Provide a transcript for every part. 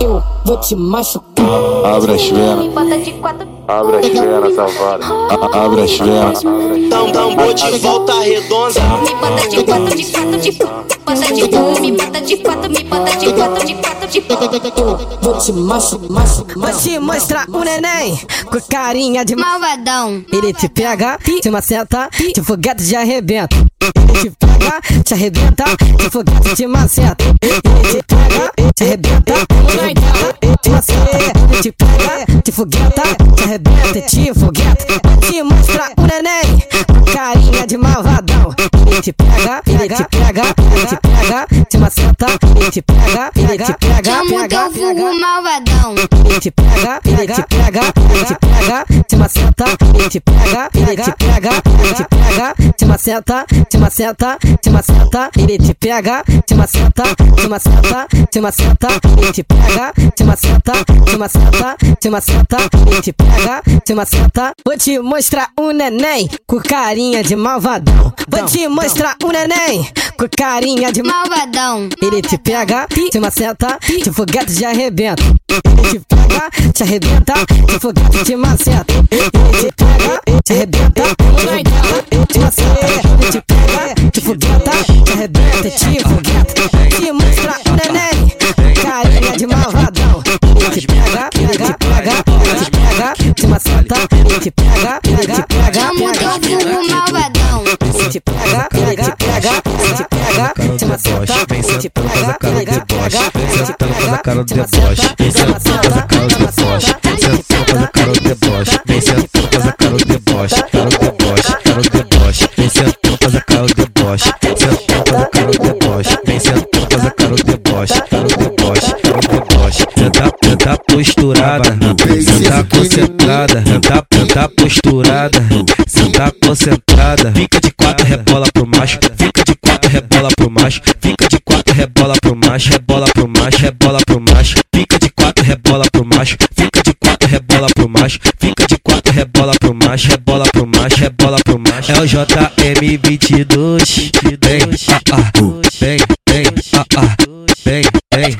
Eu vou te machucar. Abre as venas, abre as venas, safada. A- Abre as venas. Tam, tambor de volta redonda. Me bota de quatro, de quatro, de bota de um, me bota de quatro, me bota de quatro, de quatro, de Eu vou te machucar. Vou te mostrar um neném com carinha de mal. malvadão. Ele te pega, te maceta, te foguete te arrebenta. Ele te pega, te arrebenta, te foguete te maceta. Ele te pega, te arrebenta, te pega, te fogueta, te arrebenta, te fogueta. Te mostrar um neném carinha de malvadão. Ele te pega, ele te pega, ele te pega, te maceta. Ele te pega, ele te pega, Chamo pega, teu vulgo malvadão. Ele te pega, ele te pega, ele te pega, te maceta, ele te pega, ele te pega, ele te pega, te maceta, te maceta, te maceta, ele te pega, te maceta, te maceta, te maceta, ele te pega, te maceta, te maceta, te maceta, ele te pega, te maceta. Vou te mostrar um neném com carinha de malvadão. Vou te mostrar um neném com carinha de malvadão. Ele te pega, te maceta, te foguete te arrebenta. Ele te pega, te arrebenta, te foguete te maceta. Ele te pega, te arrebenta, te foguete te maceta. Ele te pega, te fogueta, te arrebenta, te fogueta. Te mostra o neném, carinha de malvadão. Ele te pega, te pega, pega, te maceta, Vem sentando, faz a cara de deboche. Vem sentando, faz a cara de deboche. Vem sentando, faz a cara de deboche. Cara de deboche, cara de deboche. Vem sentando, faz a cara de deboche. Sentando, faz a cara de deboche. Vem sentando, faz a cara de deboche. Cara de deboche, cara de deboche. Senta, senta posturada. Senta concentrada. Senta, senta posturada. Senta concentrada. Fica de quatro, rebola pro macho. Fica de quatro, rebola pro macho. Fica de rebola pro macho. Rebola pro macho, rebola pro macho. Fica de quatro, rebola pro macho. Fica de quatro, rebola pro macho. Fica de quatro, rebola pro macho. Rebola pro macho, rebola pro macho. É o JM22. Vem, ah, ah, vem, vem, ah, ah, vem, vem.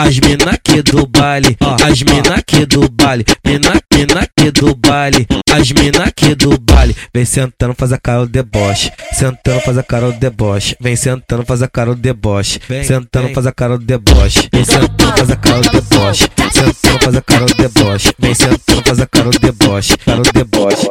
As mina aqui do baile, as mina aqui do baile, mina, mina aqui do baile, as mina aqui do baile. Vem sentando, faz a cara do deboche, sentando, faz a cara do deboche, vem sentando, faz a cara do deboche, sentando, faz a cara do deboche, vem sentando, faz a cara do deboche, sentando, faz a cara do deboche, vem sentando, faz a cara do deboche, cara do deboche.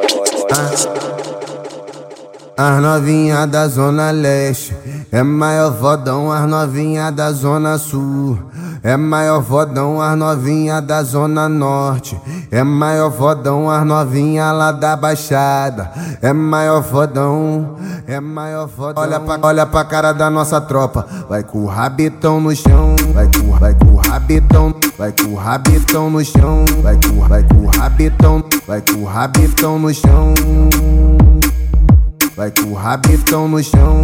As novinha da zona leste É maior fodão as novinha da zona sul. É maior fodão as novinha da zona norte. É maior fodão as novinha lá da baixada. É maior fodão É maior fodão Olha pra, olha pra cara da nossa tropa. Vai com o rabitão no chão Vai com, vai com o rabitão Vai com o rabitão no chão Vai com, vai com o rabitão Vai com o rabitão no chão Vai com o rabitão no chão.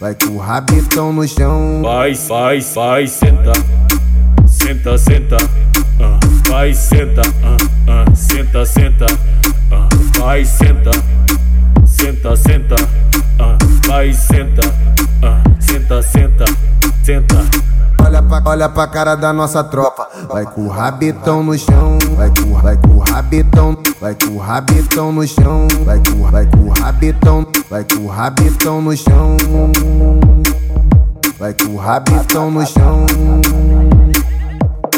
Vai com o rabitão no chão. Vai, vai, vai, senta. Senta, senta. ah, vai, senta. ah, ah, senta, senta. ah, vai, senta. Senta, senta. ah, vai, senta. ah, senta, senta. Senta. Pra, olha pra cara da nossa tropa. Vai com o rabitão no chão. Vai com, vai com o rabitão. Vai com o rabitão no chão. Vai com, vai com o rabitão. Vai com o rabitão no chão. Vai com o rabitão no chão.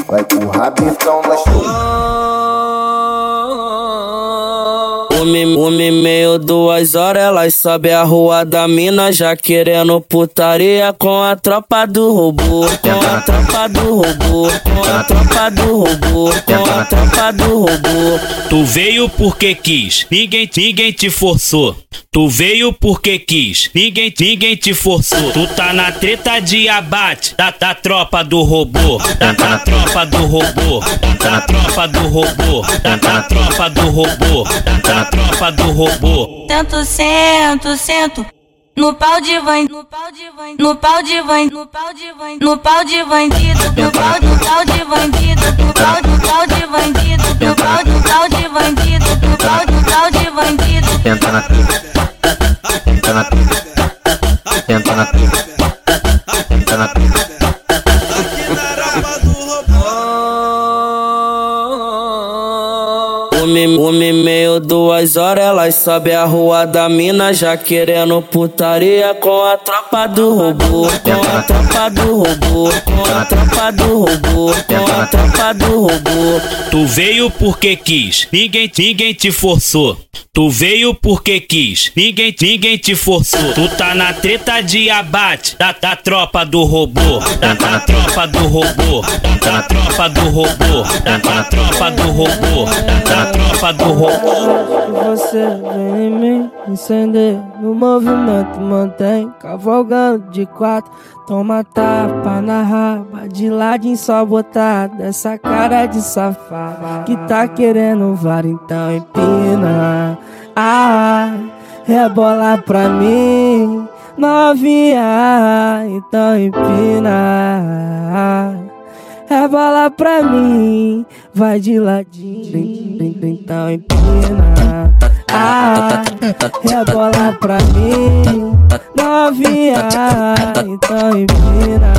Vai com o rabitão no chão. Uma, uma e meia, duas horas, elas sobe a rua da mina já querendo putaria com a tropa do robô, com a tropa do robô, com a tropa do robô, com a tropa do robô. Tu veio porque quis, ninguém, ninguém te forçou. Tu veio porque quis, ninguém, ninguém te forçou. Tu tá na treta de abate da, da tropa do robô, da, da tropa do robô, da, da tropa do robô, da, da tropa do robô, da, da tropa do robô. Sento, sento, sento. No pau de van, no pau de van, no pau de van, no pau de van, no pau de bandido, no pau, no pau de bandido, no pau, no pau de bandido, no pau, no pau de bandido, no pau, no pau de bandido. Senta na pica. Senta na pica. Senta na pica. Senta na pica. Deu duas horas, elas sobe a rua da mina já querendo putaria com a tropa do robô. Com a tropa do robô, com a tropa do robô, com a tropa do robô. Tu veio porque quis, ninguém, ninguém te forçou. Tu veio porque quis, ninguém, ninguém te forçou. Tu tá na treta de abate da, da tropa do robô, da, da tropa do robô, da, da tropa do robô, da, da tropa do robô, da, da tropa do robô. Você vem em mim, incender no movimento, mantém cavalgando de quatro. Toma tapa na raba, de ladinho só botar dessa cara de safado que tá querendo vara, então empina. Ah, rebola pra mim, novinha, então empina. Rebola pra mim, vai de ladinho, então empina. Ah, rebola pra mim, novinha, então empina.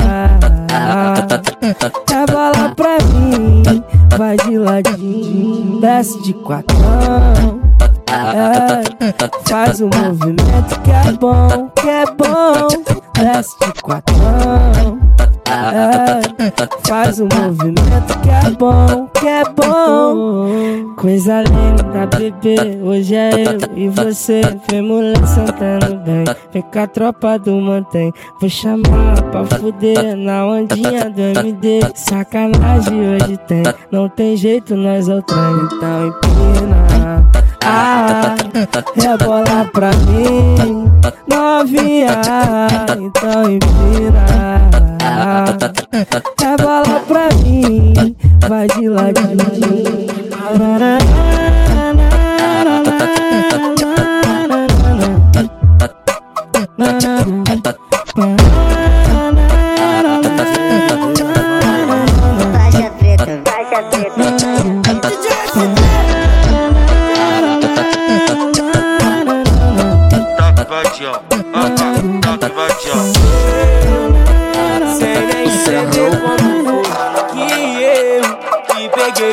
Rebola pra mim, vai de ladinho, desce de quatro. É, faz o movimento que é bom, que é bom, desce de quatro. É, faz o movimento que é bom, que é bom. Coisa linda, bebê. Hoje é eu e você. Vem mulher sentando bem. Vem com a tropa do mantém. Vou chamar pra fuder na ondinha do MD. Sacanagem hoje tem. Não tem jeito, nós é o trem. Então empina. Ah, rebola pra mim, novinha, então empina. Rebola pra mim, vai de ladinho.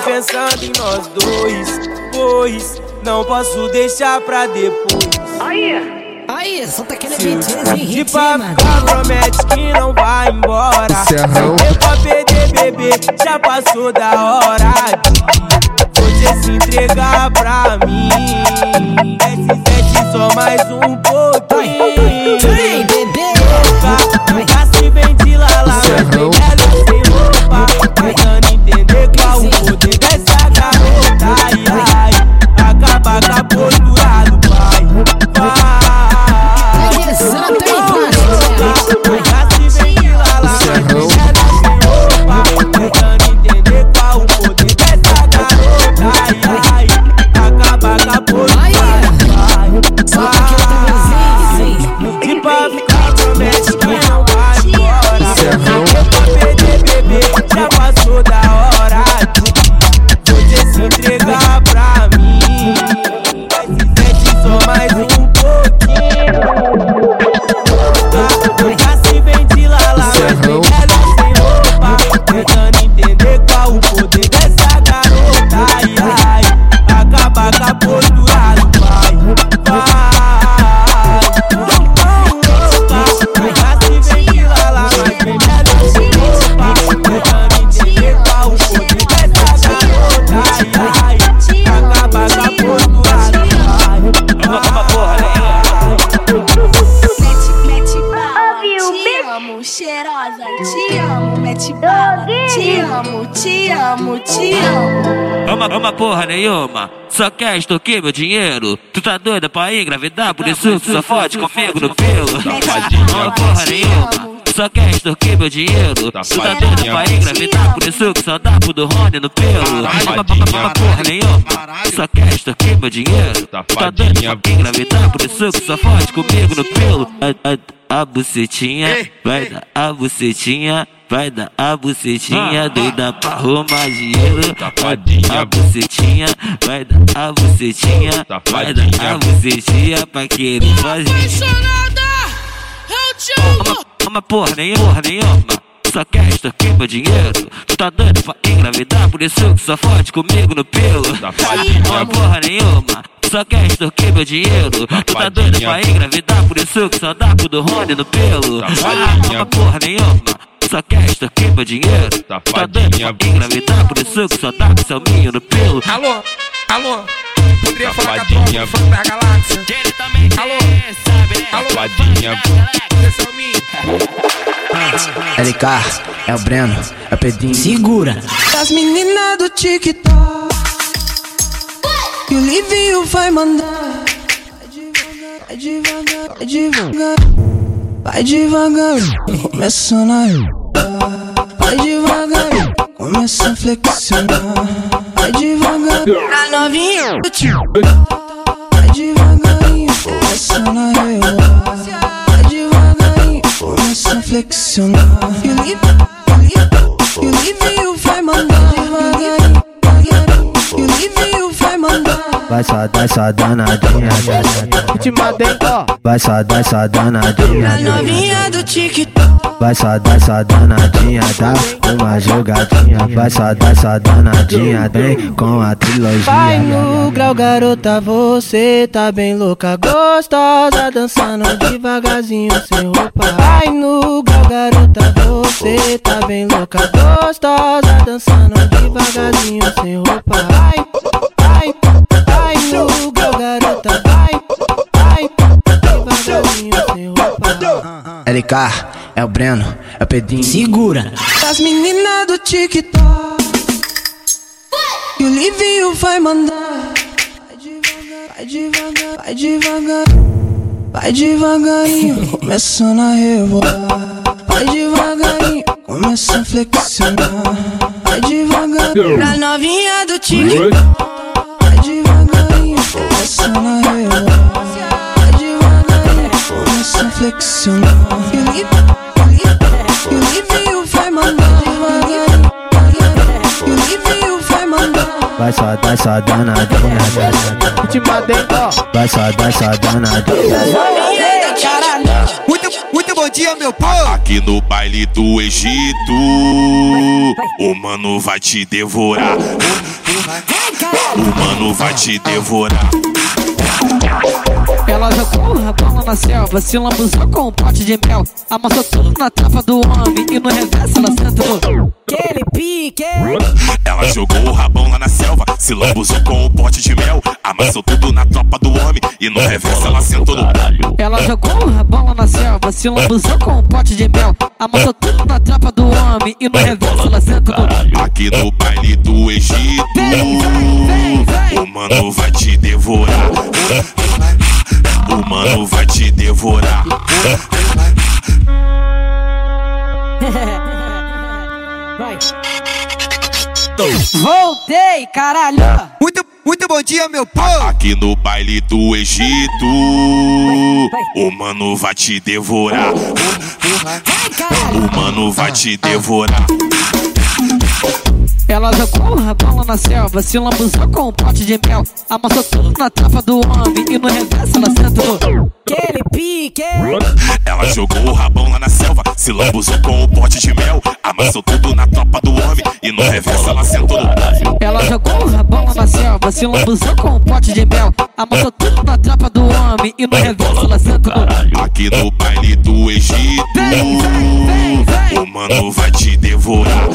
Pensando em nós dois. Pois não posso deixar pra depois. Aí, solta aquele beatzinho, de papo promete que não vai embora. Serrão. Eu pra perder, bebê, já passou da hora de você se entregar pra mim. Desce, desce só mais um pouquinho. Promete que não vai embora. Eu pra perder bebê, já passou da hora. de Uma, porra nenhuma, só quer extorquir meu dinheiro. Tu tá doida pra engravidar, por isso tu só fode comigo no pelo. Uma porra nenhuma, só quer extorquir meu dinheiro. Tu tá doida pra engravidar, por isso que só dá pro do Rony no pelo. Uma, porra nenhuma, só quer extorquir meu dinheiro. Tu tá doida pra engravidar, por isso que só fode comigo no pelo. A, bucetinha, vai dar a bucetinha. Vai dar a bucetinha doida pra arrumar dinheiro. A, a bucetinha, vai dar a bucetinha. Vai dar a bucetinha pra querer fazer. Uma, uma porra nenhuma, porra nenhuma. Só quer extorquir meu dinheiro. Tu tá doido pra engravidar, por isso que só fode comigo no pelo. Uma porra nenhuma. Só quer extorquir meu dinheiro. Tu tá doida pra engravidar, por isso que só dá pro do Rony no pelo. Ah, pra porra nenhuma. Só quer extorquir meu dinheiro. Tu tá doida pra engravidar, por isso que só dá pro seu minho no pelo. Alô, alô, poderia falar com a tropa do funk da galáxia? Alô, alô, Safadinha. LK, é o Breno, é o Pedrinho. Segura. As meninas do TikTok E o vai mandar. Vai devagar, vai devagar Vai devagar. Começa na Vai devagar Começa a flexionar. Vai devagar A do TikTok Vai devagarinho Começa na rebolar Vai devagarinho Começa a flexionar. E o Livinho o Livinho vai mandar Vai só dar essa danadinha. Vai só dar essa danadinha. A novinha do TikTok. Vai só dar essa danadinha, dá uma jogadinha. Vai só dar essa danadinha, vem com a trilogia. Vai no grau, garota, você tá bem louca, gostosa, dançando devagarzinho sem roupa. Vai no grau, garota, você tá bem louca, gostosa, dançando devagarzinho sem roupa. Vai, vai, vai no grau, garota, vai, vai, devagarzinho sem roupa. LK, é o Breno, é o Pedrinho. Segura. As meninas do TikTok E o Livinho vai mandar. Vai devagar, vai devagar Vai devagarinho, começando a rebolar Vai devagarinho, começa a flexionar. Vai devagar Pra novinha do TikTok. Vai devagarinho, começando a rebolar Vai devagarinho, começa a flexionar E o Livinho e o Livinho vai mandar devagarinho. E o vai mandar. Vai só dar essa danadinha. Vai só dar essa danadinha. Muito, muito bom dia, meu povo. Aqui no baile do Egito, o mano vai te devorar. O mano vai te devorar. Ela jogou a bola na selva, se lambuzou com um pote de mel. Amassou tudo na tapa do homem e no reverso ela senta no. Aquele pique! Ela jogou o rabão lá na selva, se lambuzou com um pote de mel. Amassou tudo na tropa do homem e no reverso ela sentou no. Ela jogou a bola na selva, se lambuzou com um pote de mel. Amassou tudo na trapa do homem e no reverso ela senta no. Aqui no baile do Egito, o mano vai te devorar. O mano vai te devorar. Vai. Voltei, caralho! Muito, muito bom dia, meu povo. Aqui no baile do Egito, o mano vai te devorar. O mano vai te devorar. Ela jogou a bola na selva, se lambuzou com um pote de mel. Amassou tudo na tapa do homem e no reverso ela senta no. Aquele pique! Ela jogou o rabão lá na selva, se lambuzou com o pote de mel. Amassou tudo na tropa do homem e no reverso ela sentou. Ela jogou a bola na selva, se lambuzou com um pote de mel. Amassou tudo na trapa do homem e no reverso ela senta no. Aqui no baile do Egito, o mano vai te devorar.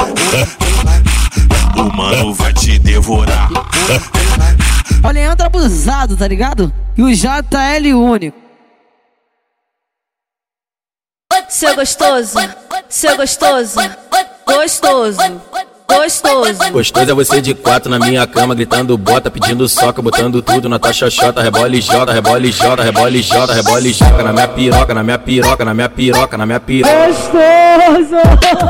O mano vai te devorar. O Leandro abusado, tá ligado? E o JL único. Seu gostoso, seu gostoso, gostoso, gostoso. Gostoso é você de quatro na minha cama, gritando bota, pedindo soca, botando tudo na tua xoxota, rebola e joga, rebola e joga, rebola e joga, rebola e joga na minha piroca, na minha piroca, na minha piroca, na minha piroca. Gostoso!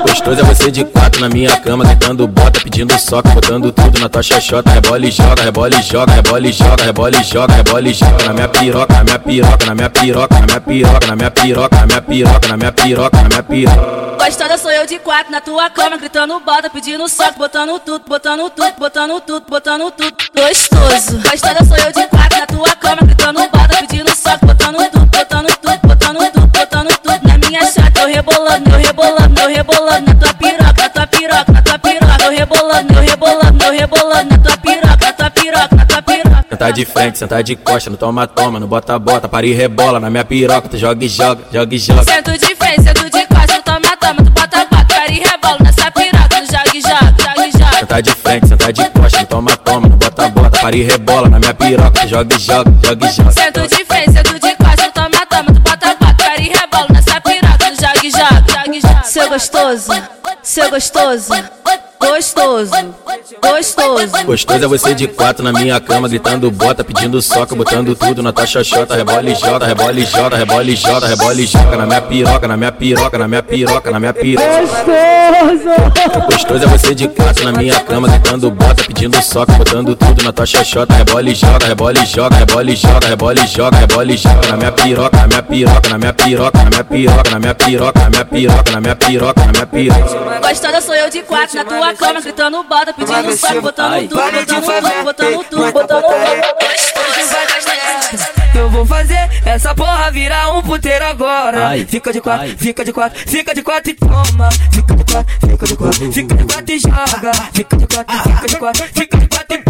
Gostoso é você de quatro na minha cama, gritando bota, pedindo soca, botando tudo na tua xoxota, rebola e joga, rebola e joga, rebola e joga, rebola e joga, rebola e joga na minha piroca, na minha piroca, na minha piroca, na minha piroca, na minha piroca, na minha piroca, na minha piroca, na minha piroca. Gostosa sou eu de quatro na tua cama, gritando bota, pedindo soco, botando tudo, botando tudo, botando tudo, botando tudo. Gostoso. Gostosa sou eu de quatro na tua cama, gritando bota, pedindo soco, botando tudo, botando tudo, botando tudo, botando tudo. Na minha chata eu rebolando, eu rebolando, eu rebolando na tua piroca, na tua piroca, na tua piroca, eu rebolando, eu rebolando, eu rebolando na tua piroca, na tua piroca, na tua piroca. Senta de frente, senta de costa, no toma, toma, no bota, bota, para e rebola. Na minha piroca, tu joga e joga, joga e joga. Sento de frente, sento de rebolo nessa piroca, jogue, jogue, jogue, jogue. Senta de frente, senta de costa, toma, toma, bota, bota, para e rebola na minha piroca, jogue, jogue, jogue, jogue. Sento de frente, sento de costa, toma, toma, tu bota, bota, para e rebola nessa piroca, jogue, jogue, jogue, jogue. Seu gostoso, seu gostoso gostoso, gostoso. Gostoso é você de quatro na minha cama, gritando bota, pedindo soca, botando tudo na tua xoxota. Rebola e joga, rebola e joga, rebola e joga, rebola e joga. Na minha piroca, na minha piroca, na minha piroca, na minha piroca. Gostoso é você de quatro na minha cama, gritando bota, pedindo soca, botando tudo na tua xoxota. Rebola e joga, rebola e joga, rebola e joga, rebola e joga, rebola e joga. Na minha piroca, na minha piroca, na minha piroca, na minha piroca, na minha piroca, na minha piroca, na minha piroca, na minha piroca. Gostosa sou eu de quatro na tua cama, gritando bota, pedindo soco, botando tudo, botando tudo, botando tudo, botando tudo. Eu vou fazer essa porra virar um puteiro agora. Fica de quatro, fica de quatro, fica de quatro e toma. Fica de quatro, fica de quatro, fica de quatro e joga. Fica de quatro, fica de quatro, fica de quatro e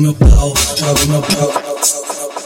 no pau, trago no pau.